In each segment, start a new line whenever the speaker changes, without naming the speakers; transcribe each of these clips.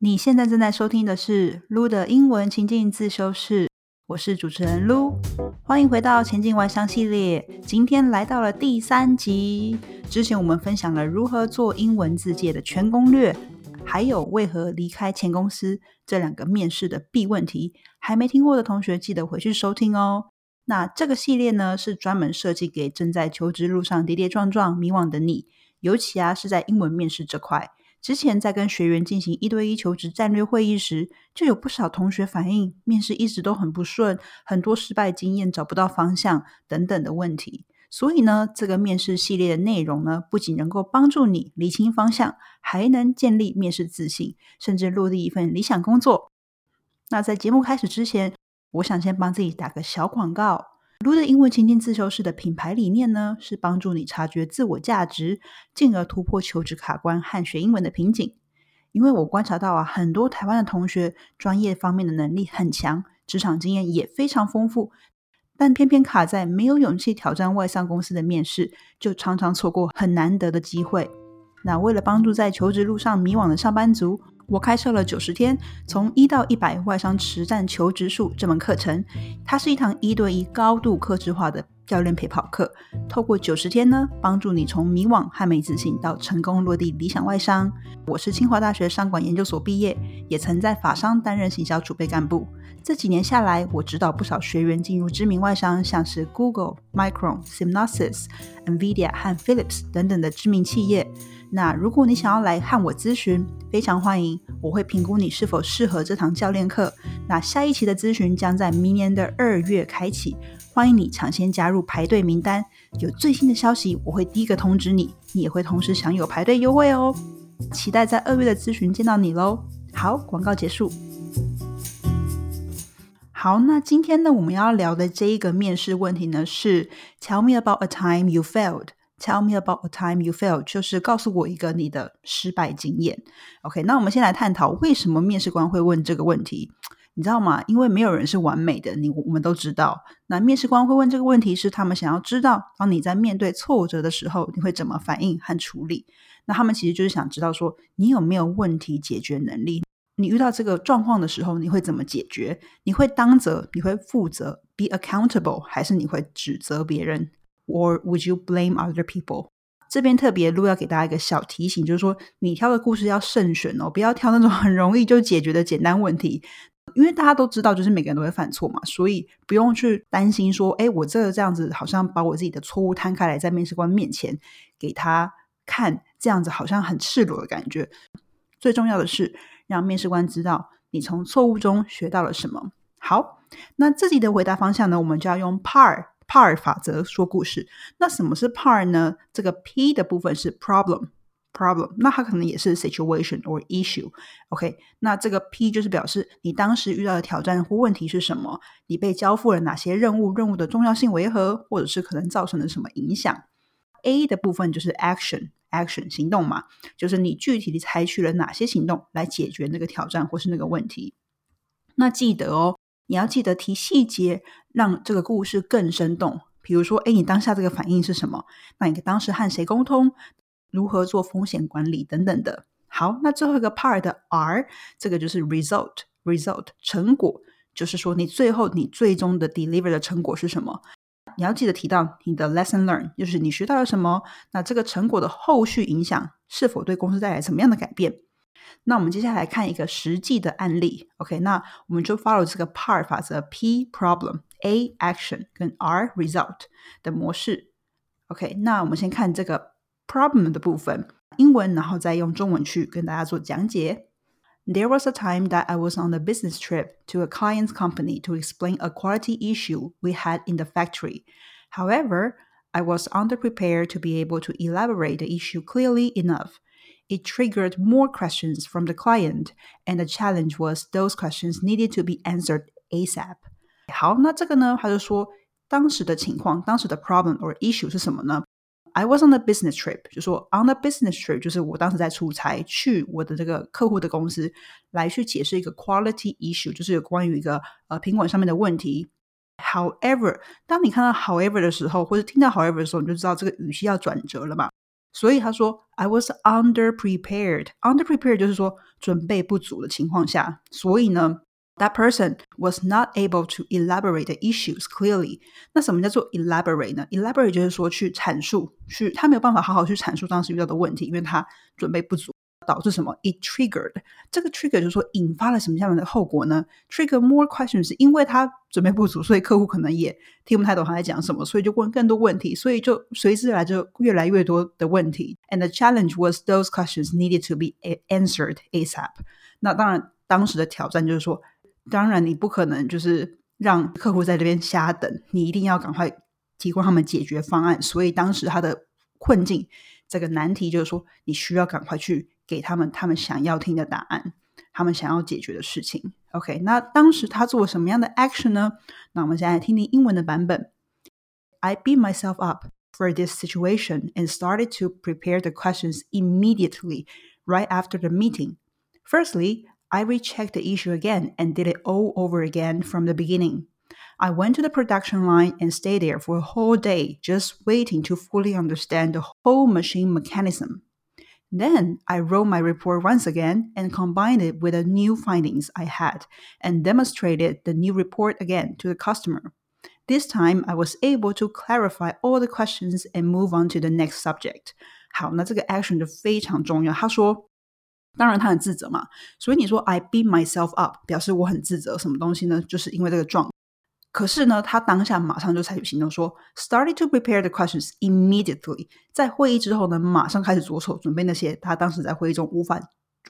你现在正在收听的是撸的英文情境自修室，我是主持人撸，欢迎回到前进外商系列。今天来到了第三集，之前我们分享了如何做英文字界的全攻略，还有为何离开前公司这两个面试的必问题。还没听过的同学，记得回去收听哦。那这个系列呢，是专门设计给正在求职路上跌跌撞撞、迷惘的你，尤其啊是在英文面试这块。之前在跟学员进行一对一求职战略会议时，就有不少同学反映，面试一直都很不顺，很多失败经验，找不到方向等等的问题。所以呢，这个面试系列的内容呢，不仅能够帮助你理清方向，还能建立面试自信，甚至落地一份理想工作。那在节目开始之前，我想先帮自己打个小广告。卢的英文情境自修室的品牌理念呢，是帮助你察觉自我价值，进而突破求职卡关和学英文的瓶颈。因为我观察到啊，很多台湾的同学专业方面的能力很强，职场经验也非常丰富，但偏偏卡在没有勇气挑战外商公司的面试，就常常错过很难得的机会。那为了帮助在求职路上迷惘的上班族，我开设了九十天，从一到一百外商实战求职术这门课程，它是一堂一对一高度克制化的教练陪跑课。透过九十天呢，帮助你从迷惘和没自信到成功落地理想外商。我是清华大学商管研究所毕业，也曾在法商担任行销储备干部。这几年下来，我指导不少学员进入知名外商，像是 Google、Micron、Synopsys、Nvidia 和 Philips 等等的知名企业。那如果你想要来和我咨询，非常欢迎，我会评估你是否适合这堂教练课。那下一期的咨询将在明年的二月开启，欢迎你抢先加入排队名单。有最新的消息，我会第一个通知你，你也会同时享有排队优惠哦。期待在二月的咨询见到你喽。好，广告结束。好，那今天呢，我们要聊的这一个面试问题呢，是 Tell me about a time you failed。Tell me about a time you failed，就是告诉我一个你的失败经验。OK，那我们先来探讨为什么面试官会问这个问题，你知道吗？因为没有人是完美的，你我们都知道。那面试官会问这个问题，是他们想要知道，当你在面对挫折的时候，你会怎么反应和处理。那他们其实就是想知道，说你有没有问题解决能力？你遇到这个状况的时候，你会怎么解决？你会当责？你会负责？Be accountable？还是你会指责别人？Or would you blame other people？这边特别录要给大家一个小提醒，就是说你挑的故事要慎选哦，不要挑那种很容易就解决的简单问题，因为大家都知道，就是每个人都会犯错嘛，所以不用去担心说，哎，我这个这样子好像把我自己的错误摊开来在面试官面前给他看，这样子好像很赤裸的感觉。最重要的是让面试官知道你从错误中学到了什么。好，那自己的回答方向呢，我们就要用 PAR。PAR 法则说故事，那什么是 PAR 呢？这个 P 的部分是 problem，problem，那它可能也是 situation or issue。OK，那这个 P 就是表示你当时遇到的挑战或问题是什么，你被交付了哪些任务，任务的重要性为何，或者是可能造成了什么影响。A 的部分就是 action，action 行动嘛，就是你具体的采取了哪些行动来解决那个挑战或是那个问题。那记得哦。你要记得提细节，让这个故事更生动。比如说，哎，你当下这个反应是什么？那你当时和谁沟通？如何做风险管理等等的。好，那最后一个 part 的 R，这个就是 result，result 成果，就是说你最后你最终的 deliver 的成果是什么？你要记得提到你的 lesson learn，就是你学到了什么？那这个成果的后续影响是否对公司带来什么样的改变？那我们接下来看一个实际的案例，OK？那我们就 follow 这个 PAR 法则：P problem、A action 跟 R result 的模式，OK？那我们先看这个 problem 的部分，英文，然后再用中文去跟大家做讲解。There was a time that I was on a business trip to a client's company to explain a quality issue we had in the factory. However, I was underprepared to be able to elaborate the issue clearly enough it triggered more questions from the client, and the challenge was those questions needed to be answered ASAP. 好，那这个呢，他就说当时的情况，当时的 problem or issue 是什么呢？I was on a business trip，就说 on a business trip 就是我当时在出差，去我的这个客户的公司来去解释一个 quality issue，就是有关于一个呃品管上面的问题。However，当你看到 however 的时候，或者听到 however 的时候，你就知道这个语气要转折了嘛。 所以他说 I was under prepared. Under prepared 就是说准备不足的情况下，所以呢。That person was not able to elaborate the issues clearly。那什么叫做 elaborate 呢？elaborate 就是说去阐述，去他没有办法好好去阐述当时遇到的问题，因为他准备不足。 导致什么？It triggered 这个 trigger 就是说引发了什么样的后果呢？Trigger more questions 是因为他准备不足，所以客户可能也听不太懂他在讲什么，所以就问更多问题，所以就随之而来就越来越多的问题。And the challenge was those questions needed to be answered ASAP。那当然，当时的挑战就是说，当然你不可能就是让客户在这边瞎等，你一定要赶快提供他们解决方案。所以当时他的困境，这个难题就是说，你需要赶快去。给他们他们想要听的答案，他们想要解决的事情。OK，那当时他做了什么样的 action 呢？那我们现在听听英文的版本。I beat myself up for this situation and started to prepare the questions immediately right after the meeting. Firstly, I rechecked the issue again and did it all over again from the beginning. I went to the production line and stayed there for a whole day just waiting to fully understand the whole machine mechanism. Then I wrote my report once again and combined it with the new findings I had and demonstrated the new report again to the customer. This time I was able to clarify all the questions and move on to the next subject. 好，那这个 action 就非常重要。他说，当然他很自责嘛，所以你说 I beat myself up，表示我很自责。什么东西呢？就是因为这个状 可是呢，他当下马上就采取行动，说 started to prepare the questions immediately。在会议之后呢，马上开始着手准备那些他当时在会议中无法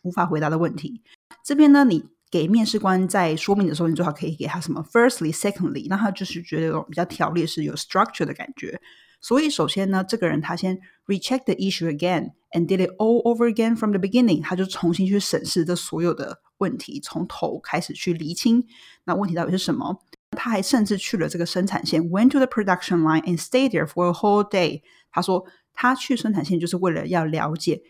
无法回答的问题。这边呢，你给面试官在说明的时候，你最好可以给他什么 firstly、secondly，那他就是觉得有比较条列式、有 structure 的感觉。所以首先呢，这个人他先 recheck the issue again and did it all over again from the beginning，他就重新去审视这所有的问题，从头开始去厘清那问题到底是什么。他还甚至去了这个生产线，went to the production line and stayed there for a whole day。他说他去生产线就是为了要了解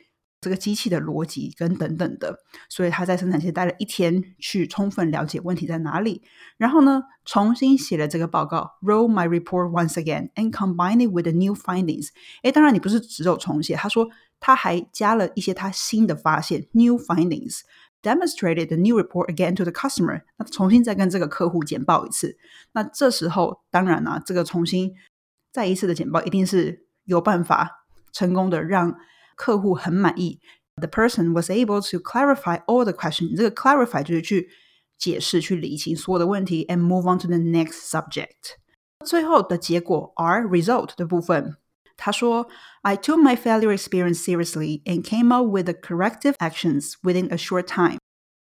这个机器的逻辑跟等等的，所以他在生产线待了一天，去充分了解问题在哪里。然后呢，重新写了这个报告，wrote my report once again and combined it with the new findings。诶，当然你不是只有重写，他说他还加了一些他新的发现，new findings。demonstrated the new report again to the customer，那重新再跟这个客户简报一次。那这时候当然啦、啊，这个重新再一次的简报一定是有办法成功的让客户很满意。The person was able to clarify all the questions。这个 clarify 就是去解释、去理清所有的问题，and move on to the next subject。最后的结果 R result 的部分。 他说：“I took my failure experience seriously and came up with the corrective actions within a short time.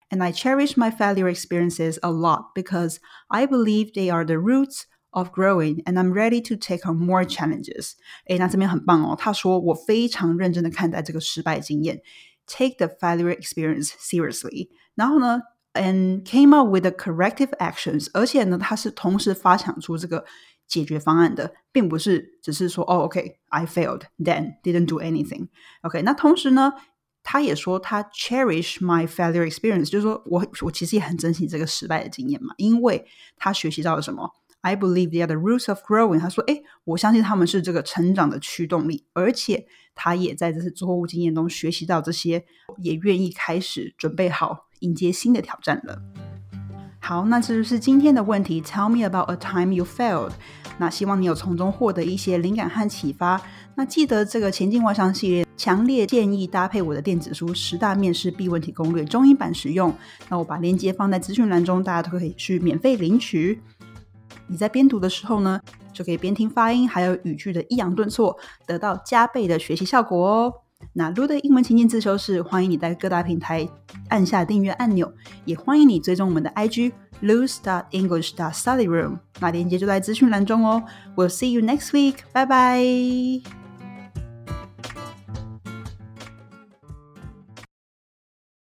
And I cherish my failure experiences a lot because I believe they are the roots of growing, and I'm ready to take on more challenges。”诶，那这边很棒哦。他说我非常认真的看待这个失败经验，take the failure experience seriously。然后呢 ，and came up with the corrective actions，而且呢，他是同时发想出这个解决方案的，并不是只是说哦，OK，I failed then didn't do anything。OK，那同时呢，他也说他 cherish my failure experience，就是说我我其实也很珍惜这个失败的经验嘛，因为他学习到了什么？I believe they are the roots of growing。他说，哎，我相信他们是这个成长的驱动力，而且他也在这次错误经验中学习到这些，也愿意开始准备好 迎接新的挑战了。好，那这就是今天的问题。Tell me about a time you failed。那希望你有从中获得一些灵感和启发。那记得这个前进外商系列，强烈建议搭配我的电子书《十大面试必问题攻略》中英版使用。那我把链接放在资讯栏中，大家都可以去免费领取。你在边读的时候呢，就可以边听发音还有语句的抑扬顿挫，得到加倍的学习效果哦。那 Lu 的英文情境自修室，欢迎你在各大平台按下订阅按钮，也欢迎你追踪我们的 IG Lu Start English Star Study Room，那链接就在资讯栏中哦。We'll see you next week，拜拜。